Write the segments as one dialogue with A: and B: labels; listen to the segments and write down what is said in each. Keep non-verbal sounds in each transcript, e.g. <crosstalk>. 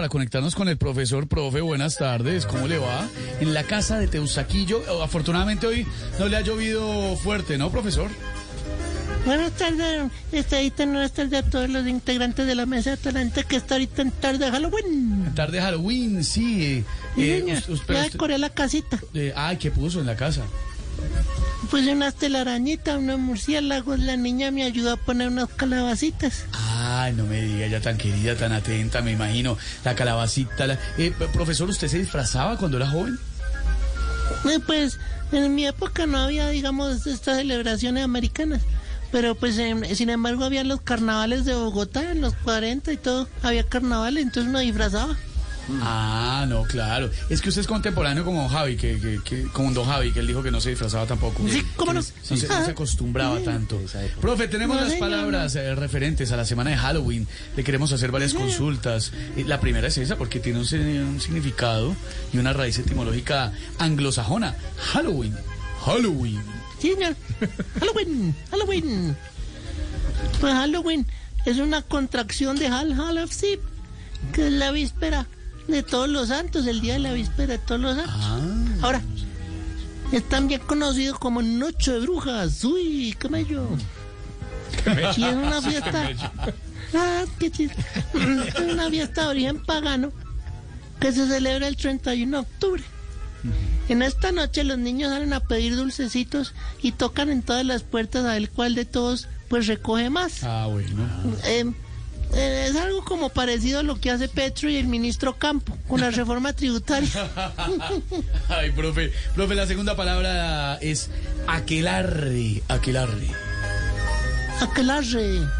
A: Para conectarnos con el profesor, profe, buenas tardes, ¿cómo le va? En la casa de Teusaquillo, afortunadamente hoy no le ha llovido fuerte, ¿no, profesor?
B: Buenas tardes, estadita, buenas tardes a todos los integrantes de la mesa de talento que está ahorita en tarde de Halloween.
A: En tarde de Halloween, sí.
B: Eh, eh, ya decoré la casita.
A: Eh, ay, ¿qué puso en la casa?
B: Puse unas telarañitas, unos murciélagos, la niña me ayudó a poner unas calabacitas.
A: Ay, no me diga, ella tan querida, tan atenta, me imagino. La calabacita. La... Eh, profesor, ¿usted se disfrazaba cuando era joven?
B: Eh, pues en mi época no había, digamos, estas celebraciones americanas. Pero pues sin embargo había los carnavales de Bogotá en los 40 y todo. Había carnavales, entonces uno disfrazaba.
A: Ah, no, claro. Es que usted es contemporáneo como Javi, que, que, que como Don Javi, que él dijo que no se disfrazaba tampoco.
B: Sí, ¿cómo no?
A: No, se, acostumbraba tanto. Profe, tenemos las palabras eh, referentes a la semana de Halloween. Le queremos hacer varias consultas. Eh, la primera es esa, porque tiene un, un significado y una raíz etimológica anglosajona. Halloween. Halloween.
B: Sí, señor. Halloween. Halloween. Pues Halloween es una contracción de of Sip, que es la víspera de todos los santos, el día de la víspera de todos los santos.
A: Ah.
B: Ahora, es también conocido como Noche de Brujas. Uy, qué bello. Y es una fiesta. Ah, qué chiste. Es una fiesta de origen pagano que se celebra el 31 de octubre. En esta noche los niños salen a pedir dulcecitos y tocan en todas las puertas a ver cuál de todos pues recoge más.
A: Ah, bueno.
B: Eh, es algo como parecido a lo que hace Petro y el ministro Campo con la <laughs> reforma tributaria. <laughs>
A: Ay, profe, profe, la segunda palabra es aquelarre, aquelarre.
B: Aquelarre.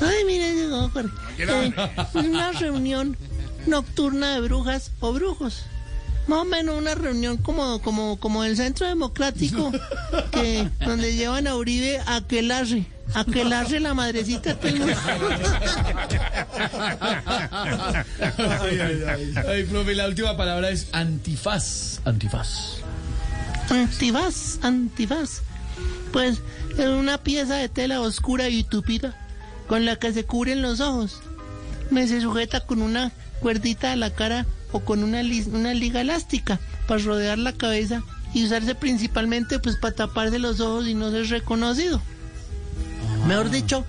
B: Ay, mire, eh, una reunión nocturna de brujas o brujos. Más o menos una reunión como, como, como el Centro Democrático, que donde llevan a Uribe a aquelarre. Aquelarre la madrecita tengo.
A: Ay, ay, ay. Ay, profe, la última palabra es antifaz. Antifaz.
B: Antifaz, antifaz. Pues es una pieza de tela oscura y tupida con la que se cubren los ojos. Me se sujeta con una cuerdita a la cara o con una, una liga elástica para rodear la cabeza y usarse principalmente pues para taparse los ojos y no ser reconocido. Mejor dicho,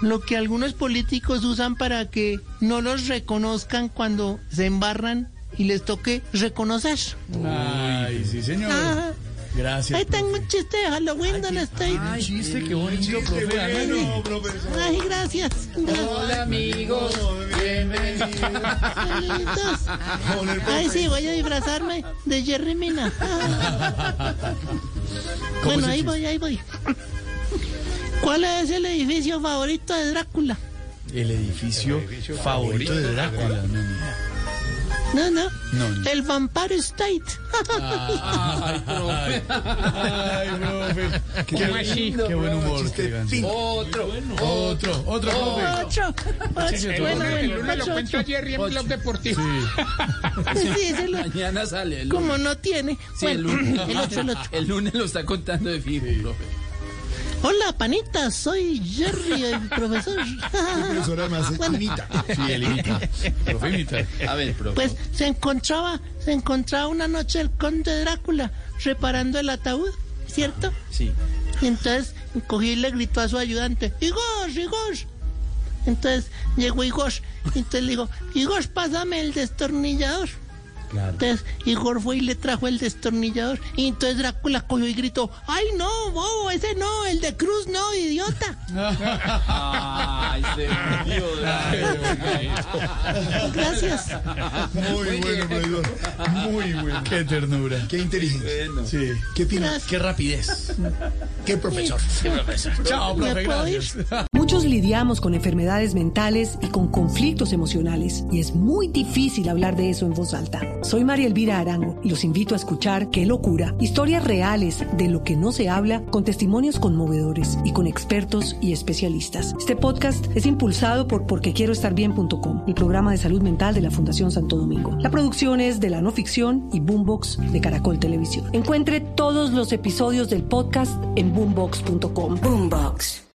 B: lo que algunos políticos usan para que no los reconozcan cuando se embarran y les toque reconocer.
A: Ay, sí, señor.
B: Ajá.
A: Gracias.
B: Ahí tengo un chiste de Halloween, ¿dónde estoy?
A: Ay, chiste, qué bonito, profe. hágale.
B: Ay, gracias.
C: Hola amigos, bienvenidos.
B: Ay, sí, voy a disfrazarme de Jerry Mina. <laughs>
A: ¿Cómo
B: Bueno, ahí voy, ahí voy. ¿Cuál es el edificio favorito de Drácula?
A: El edificio favorito de Drácula. No, no.
B: No, no.
A: No, no.
B: El Vampire State.
A: Ay, profe. Ay, profe. Qué,
C: machito,
A: qué buen humor. qué ganso.
C: Otro.
A: Otro, otro, profe.
B: Ocho. Ocho.
A: sí,
B: Bueno,
C: El lunes lo cuento
B: ocho.
C: Jerry en Blog Deportivo.
B: Sí, <laughs> ese lo-
D: Mañana sale el lunes.
B: como no tiene.
D: Sí, el lunes.
B: el ocho, el ocho.
D: El lunes lo está contando de fijo, profe.
B: Hola, panita, soy Jerry, el <laughs> profesor. Bueno,
A: Sí, él imita. Profe imita. <laughs>
D: A ver, profe.
B: Pues se encontraba, se encontraba una noche el conde Drácula reparando el ataúd, ¿cierto?
D: Sí.
B: Y entonces cogió y le gritó a su ayudante, Igor, Igor, Entonces llegó Igor. Entonces le digo, Igor, pásame el destornillador. Entonces Igor fue y le trajo el destornillador. Y entonces Drácula cogió y gritó, ¡ay no, bobo, ese no, el de Cruz no, idiota! <laughs> <laughs>
D: Ay, se murió.
B: Gracias.
E: Muy bueno, profesor. Muy bueno.
A: Qué ternura.
E: Qué inteligente.
A: Sí.
E: Qué final.
A: Qué rapidez.
E: Qué profesor.
A: Chao,
B: ¿Me
A: profe,
B: puedo ir?
A: gracias.
F: Muchos lidiamos con enfermedades mentales y con conflictos emocionales y es muy difícil hablar de eso en voz alta. Soy María Elvira Arango y los invito a escuchar Qué locura, historias reales de lo que no se habla con testimonios conmovedores y con expertos y especialistas. Este podcast es impulsado por porquequieroestarbien.com, el programa de salud mental de la Fundación Santo Domingo. La producción es de la no ficción y Boombox de Caracol Televisión. Encuentre todos los episodios del podcast en boombox.com.
G: Boombox.